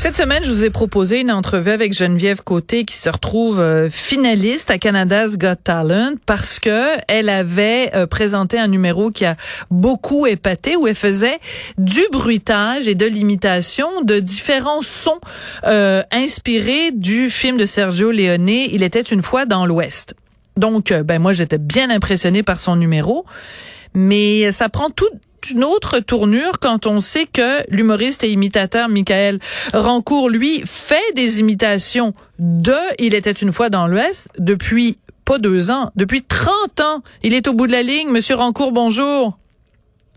Cette semaine, je vous ai proposé une entrevue avec Geneviève Côté qui se retrouve euh, finaliste à Canada's Got Talent parce que elle avait euh, présenté un numéro qui a beaucoup épaté où elle faisait du bruitage et de l'imitation de différents sons euh, inspirés du film de Sergio Leone Il était une fois dans l'Ouest. Donc, ben moi, j'étais bien impressionnée par son numéro, mais ça prend tout une autre tournure quand on sait que l'humoriste et imitateur Michael Rancourt, lui, fait des imitations de Il était une fois dans l'Ouest depuis pas deux ans, depuis 30 ans. Il est au bout de la ligne. Monsieur Rancourt, bonjour.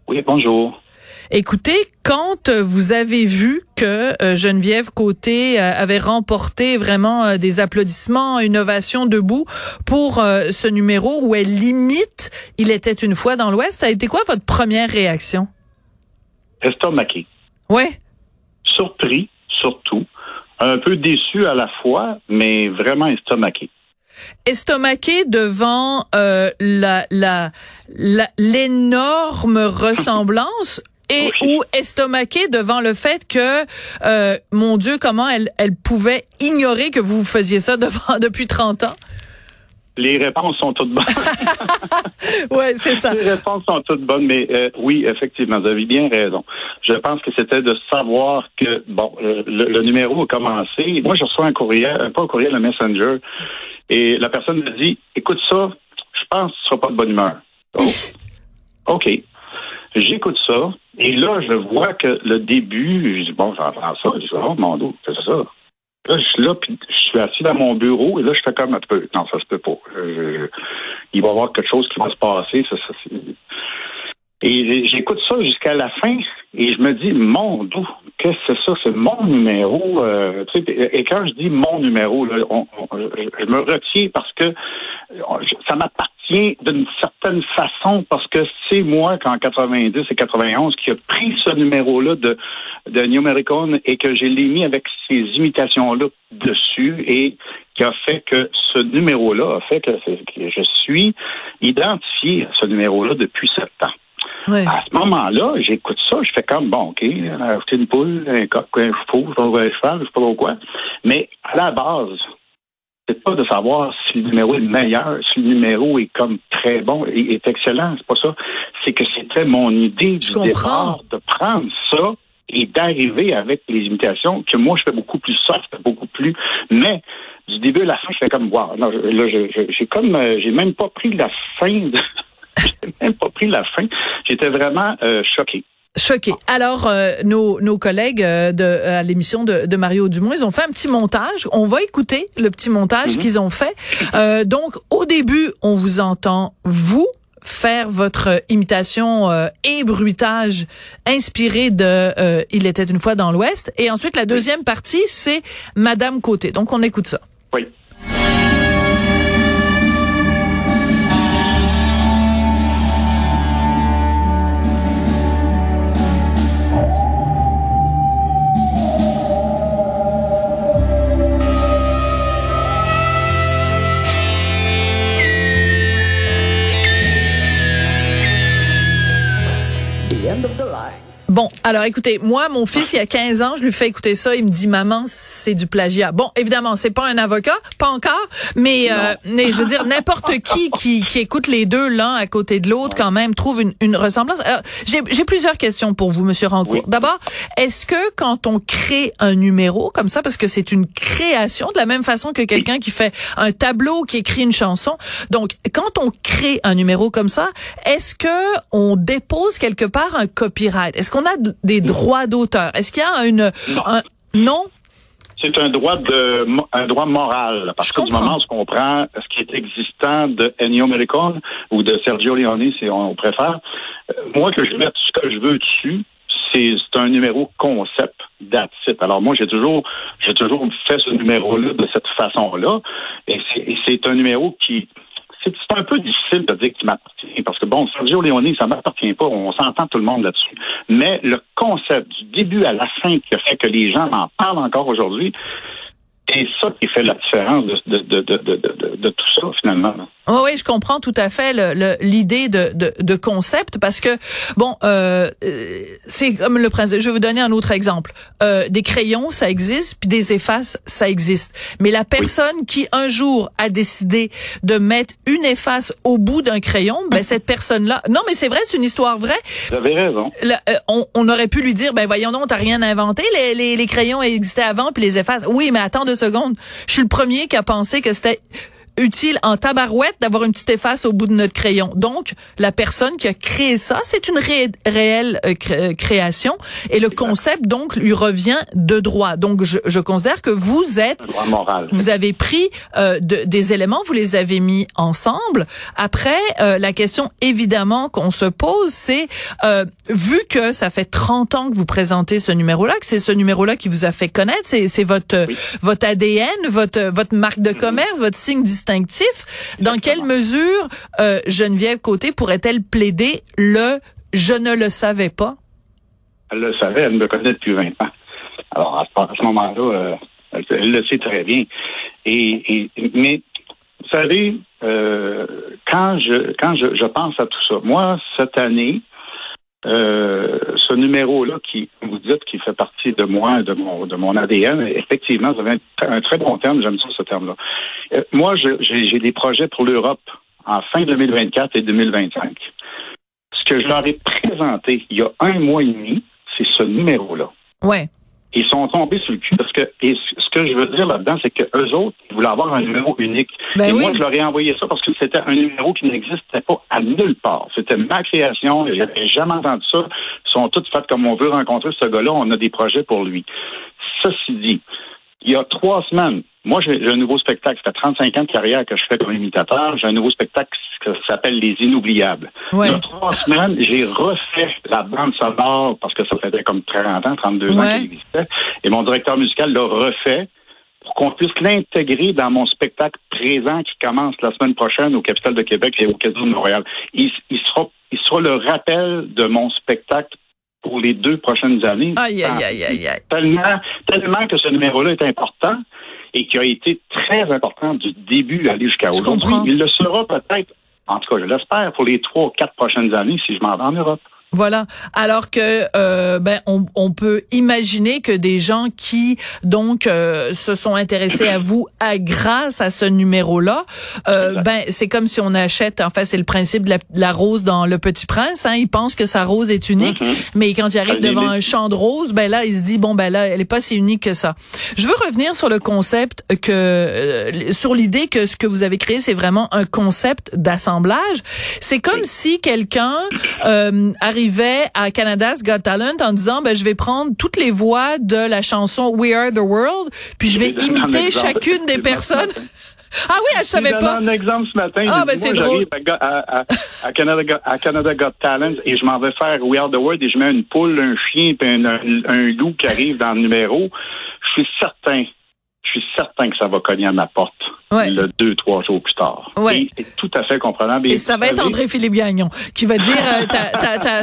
Oui, bonjour. Écoutez, quand vous avez vu que euh, Geneviève Côté euh, avait remporté vraiment euh, des applaudissements, une ovation debout pour ce numéro où elle limite Il était une fois dans l'Ouest, ça a été quoi votre première réaction? Estomaqué. Ouais. Surpris, surtout. Un peu déçu à la fois, mais vraiment estomaqué estomaqué devant euh, la l'énorme ressemblance et ou estomaqué devant le fait que euh, mon Dieu comment elle elle pouvait ignorer que vous faisiez ça devant depuis 30 ans? Les réponses sont toutes bonnes. ouais, c'est ça. Les réponses sont toutes bonnes, mais euh, oui, effectivement, vous avez bien raison. Je pense que c'était de savoir que bon, le, numéro a commencé. Moi, je reçois un courriel, pas un courriel, un messenger, et la personne me dit, écoute ça, je pense que tu seras pas de bonne humeur. Oh. OK. J'écoute ça, et là, je vois que le début, je dis, bon, j'entends ça, je dis, oh, mon dos, c'est ça. Là, je suis là, puis je suis assis dans mon bureau, et là, je fais comme un peu, non, ça se peut pas. il va y avoir quelque chose qui va se passer, ça, ça et j'écoute ça jusqu'à la fin et je me dis, mon Dieu, qu'est-ce que c'est ça? C'est mon numéro. Euh, et quand je dis mon numéro, là, je me retiens parce que ça m'appartient d'une certaine façon parce que c'est moi qu'en 90 et 91 qui a pris ce numéro-là de, de New American et que j'ai mis avec ces imitations-là dessus et qui a fait que ce numéro-là a fait que, que je suis identifié à ce numéro-là depuis sept ans. À ce moment-là, j'écoute ça, je fais comme, bon, OK, c'est une poule, un coq, un faux, un cheval, je sais pas trop quoi. Mais à la base, c'est pas de savoir si le numéro est meilleur, si le numéro est comme très bon, et est excellent, c'est pas ça. C'est que c'était mon idée du départ de prendre ça et d'arriver avec les imitations que moi je fais beaucoup plus soft, beaucoup plus. Mais du début à la fin, je fais comme wow. Non, là, j'ai comme euh, j'ai même pas pris la fin de J'ai même pas pris la fin. J'étais vraiment euh, choqué. Choqué. Alors, euh, nos, nos collègues euh, de, à l'émission de, de, Mario Dumont, ils ont fait un petit montage. On va écouter le petit montage mhm. qu'ils ont fait. donc, au début, on vous entend, vous, faire votre imitation et bruitage inspiré de Il était une fois dans l'Ouest. Et ensuite, la deuxième partie, c'est Madame Côté. Donc, on écoute ça. Oui. Bon, alors écoutez, moi, mon fils, il y a 15 ans, je lui fais écouter ça, il me dit, maman, c'est du plagiat. Bon, évidemment, c'est pas un avocat, pas encore, mais, euh, mais je veux dire, n'importe qui, qui qui écoute les deux l'un à côté de l'autre, quand même, trouve une, une ressemblance. J'ai plusieurs questions pour vous, Monsieur Rancourt. D'abord, est-ce que quand on crée un numéro comme ça, parce que c'est une création, de la même façon que quelqu'un qui fait un tableau, qui écrit une chanson, donc quand on crée un numéro comme ça, est-ce que on dépose quelque part un copyright? Est-ce qu'on a des droits d'auteur? Est-ce qu'il y a une... Non. C'est un droit de un droit moral. Parce que du moment où on prend ce qui est existant de Ennio Morricone ou de Sergio Leone, si on préfère, euh, moi que je mette ce que je veux dessus, c'est un numéro concept d'attitude. Alors moi, j'ai toujours j'ai toujours fait ce numéro-là de cette façon-là. Et c'est un numéro qui c'est un peu difficile de dire qu'il m'appartient parce que bon, Sergio Leone, ça m'appartient pas. On s'entend tout le monde là-dessus. Mais le concept du début à la fin qui a fait que les gens en parlent encore aujourd'hui, c'est ça qui fait la différence de, tout ça, finalement. Oui, oui, je comprends tout à fait l'idée de, de, de, concept parce que bon, euh, c'est comme le principe. Je vais vous donner un autre exemple. Euh, des crayons, ça existe, puis des effaces, ça existe. Mais la personne qui un jour a décidé de mettre une efface au bout d'un crayon, ben cette personne-là, non, mais c'est vrai, c'est une histoire vraie. Vous avez raison. Euh, on, on, aurait pu lui dire, ben voyons donc, t'as rien inventé, les, les, les crayons existaient avant, puis les effaces. Oui, mais attends deux secondes. Je suis le premier qui a pensé que c'était utile en tabarouette d'avoir une petite efface au bout de notre crayon. Donc, la personne qui a créé ça, c'est une réelle euh, euh, création et le concept donc lui revient de droit. Donc, je, je considère que vous êtes, droit moral. vous avez pris euh, de, des éléments, vous les avez mis ensemble. Après, la question évidemment qu'on se pose, c'est vu que ça fait 30 ans que vous présentez ce numéro-là, que c'est ce numéro-là qui vous a fait connaître, c'est votre votre ADN, votre votre marque de mm-hmm. commerce, votre signe distinctif. Dans quelle mesure euh, Geneviève Côté pourrait-elle plaider le je ne le savais pas? Elle le savait, elle me connaît depuis 20 ans. Alors, à ce, moment-là, euh, elle, le sait très bien. Et, mais, vous savez, euh, quand je quand je, pense à tout ça, moi, cette année, ce numéro-là qui, vous dites, qui fait partie de moi, de mon, de mon ADN, effectivement, ça avait un, très bon terme, j'aime ça ce terme-là. Euh, moi, j'ai des projets pour l'Europe en fin 2024 et 2025. Ce que je leur ai présenté il y a un mois et demi, c'est ce numéro-là. Ouais. Ils sont tombés sur le cul parce que et ce que je veux dire là-dedans, c'est que eux autres ils voulaient avoir un numéro unique. Ben et moi, je leur ai envoyé ça parce que c'était un numéro qui n'existait pas à nulle part. C'était ma création. J'avais jamais entendu ça. Ils sont tous faits comme on veut rencontrer ce gars-là. On a des projets pour lui. Ceci dit, il y a trois semaines, moi, j'ai un nouveau spectacle. Ça fait 35 ans de carrière que je fais comme imitateur. J'ai un nouveau spectacle qui s'appelle Les Inoubliables. Il y a trois semaines, j'ai refait la bande sonore parce que ça faisait comme 30 ans, 32 ans qu'elle existait. Et mon directeur musical l'a refait pour qu'on puisse l'intégrer dans mon spectacle présent qui commence la semaine prochaine au Capital de Québec et au Casino de Montréal. Il, il, sera, il sera le rappel de mon spectacle pour les deux prochaines années. Aïe, aïe, aïe, aïe, aïe. Tellement, tellement que ce numéro-là est important et qui a été très important du début à aller jusqu'à aujourd'hui. Il le sera peut-être, en tout cas, je l'espère, pour les trois ou quatre prochaines années si je m'en vais en Europe. Voilà. Alors que euh, ben on, on, peut imaginer que des gens qui donc euh, se sont intéressés à vous à grâce à ce numéro-là, euh, ben c'est comme si on achète. En fait, c'est le principe de la, rose dans Le Petit Prince. Hein, ils pensent que sa rose est unique, mm-hmm. mais quand il arrive devant un champ de roses, ben là il se dit bon ben là elle est pas si unique que ça. Je veux revenir sur le concept que euh, sur l'idée que ce que vous avez créé c'est vraiment un concept d'assemblage. C'est comme si quelqu'un euh, arrive arrivait à Canada's Got Talent en disant ben je vais prendre toutes les voix de la chanson We Are the World puis je vais imiter chacune des personnes. Ah oui, je savais pas. un exemple ce matin. Ah, ben c'est drôle. À, à, à, Canada, à Canada Got Talent et je m'en vais faire We Are the World et je mets une poule, un chien et un, un, loup qui arrive dans le numéro. Je suis certain, je suis certain que ça va cogner à ma porte le deux, trois jours plus tard. Ouais. C'est tout à fait comprenable. Et, ça va être André-Philippe Gagnon qui va dire euh,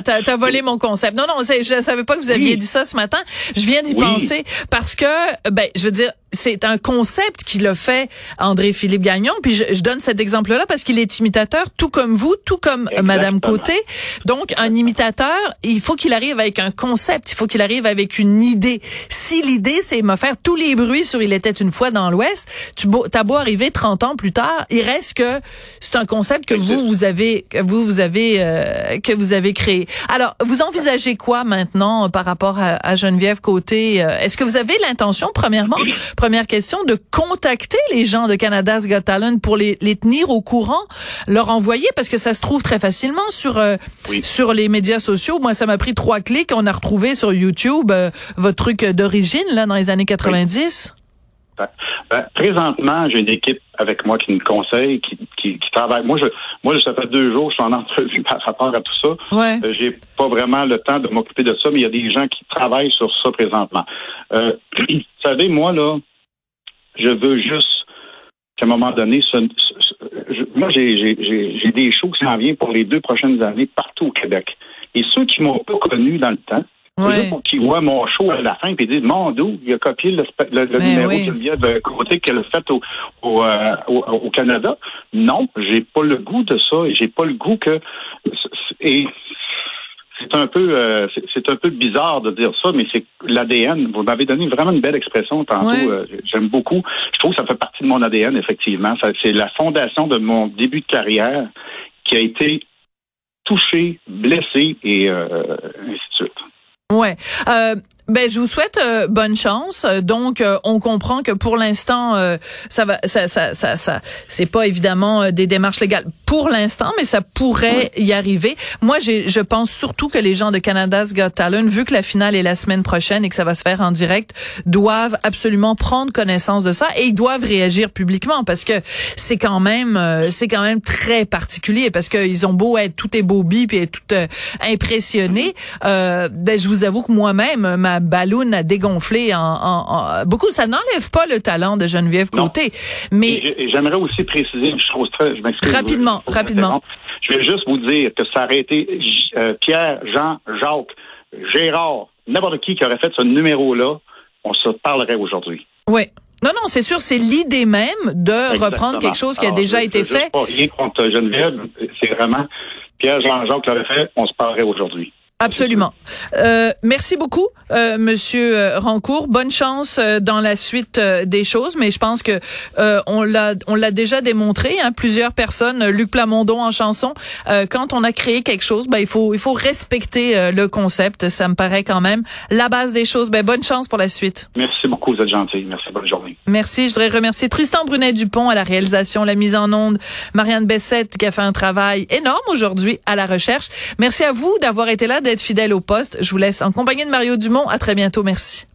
t'as volé mon concept. Non, non, je savais pas que vous aviez dit ça ce matin. Je viens d'y penser parce que, ben, je veux dire, c'est un concept qui l'a fait André-Philippe Gagnon. Puis je, je donne cet exemple-là parce qu'il est imitateur, tout comme vous, tout comme Madame Côté. Donc, un imitateur, il faut qu'il arrive avec un concept, il faut qu'il arrive avec une idée. Si l'idée, c'est me faire tous les bruits sur Il était une fois dans l'Ouest, tu as beau arriver 30 ans plus tard, il reste que c'est un concept que vous vous avez que vous vous avez euh, que vous avez créé. Alors, vous envisagez quoi maintenant par rapport à, Geneviève Côté? Euh, Est-ce que vous avez l'intention premièrement, première question de contacter les gens de Canada's Got Talent pour les, les tenir au courant, leur envoyer parce que ça se trouve très facilement sur euh, sur les médias sociaux. Moi, ça m'a pris trois clics, on a retrouvé sur YouTube votre truc d'origine là dans les années 90. Ben, présentement, j'ai une équipe avec moi qui me conseille, qui, qui, travaille. Moi, je, moi, ça fait deux jours je suis en entrevue par rapport à tout ça. Ouais. Euh, j'ai pas vraiment le temps de m'occuper de ça, mais il y a des gens qui travaillent sur ça présentement. Euh, vous savez, moi, là, je veux juste qu'à un moment donné, moi, j'ai des shows qui s'en viennent pour les deux prochaines années partout au Québec. Et ceux qui m'ont pas connu dans le temps, Ouais. qu'ils voient mon show à la fin puis disent mon doux, il a copié le, le, le numéro oui. de Geneviève Côté qu'elle a fait au, au, euh, au, au, Canada. Non, j'ai pas le goût de ça et j'ai pas le goût que et c'est un peu euh, c'est un peu bizarre de dire ça, mais c'est l'ADN. Vous m'avez donné vraiment une belle expression tantôt. Euh, J'aime beaucoup. Je trouve que ça fait partie de mon ADN, effectivement. C'est la fondation de mon début de carrière qui a été touché, blessé et euh, ainsi de suite. Ouais. Euh, ben, je vous souhaite euh, bonne chance. Donc, euh, on comprend que pour l'instant, euh, ça va, ça, ça, ça, ça c'est pas évidemment des démarches légales pour l'instant, mais ça pourrait y arriver. Moi, je pense surtout que les gens de Canada's Got Talent, vu que la finale est la semaine prochaine et que ça va se faire en direct, doivent absolument prendre connaissance de ça et ils doivent réagir publiquement parce que c'est quand même, c'est quand même très particulier parce qu'ils ont beau être tout est beau bip et tout impressionné. ben, je vous avoue que moi-même, ma ballon a dégonflé en, en, beaucoup. Ça n'enlève pas le talent de Geneviève Côté. Mais j'aimerais aussi préciser une chose très, je m'excuse. Rapidement, rapidement. Je vais juste vous dire que ça aurait été euh, Pierre, Jean, Jacques, Gérard, n'importe qui qui aurait fait ce numéro-là, on se parlerait aujourd'hui. Oui. Non, non, c'est sûr, c'est l'idée même de reprendre quelque chose qui a déjà été fait. Pas rien contre Geneviève, c'est vraiment Pierre, Jean, Jacques l'aurait fait, on se parlerait aujourd'hui. Absolument. Euh, merci beaucoup, euh, Monsieur euh, Rancourt. Bonne chance euh, dans la suite euh, des choses, mais je pense que on l'a on l'a déjà démontré. Hein, plusieurs personnes, Luc Plamondon en chanson. quand on a créé quelque chose, ben il faut il faut respecter le concept. Ça me paraît quand même la base des choses. Ben bonne chance pour la suite. Merci beaucoup, vous êtes gentil. Merci, bonne journée. Merci. Je voudrais remercier Tristan Brunet Dupont à la réalisation, la mise en onde, Marianne Bessette qui a fait un travail énorme aujourd'hui à la recherche. Merci à vous d'avoir été là d'être fidèle au poste. Je vous laisse en compagnie de Mario Dumont. À très bientôt. Merci.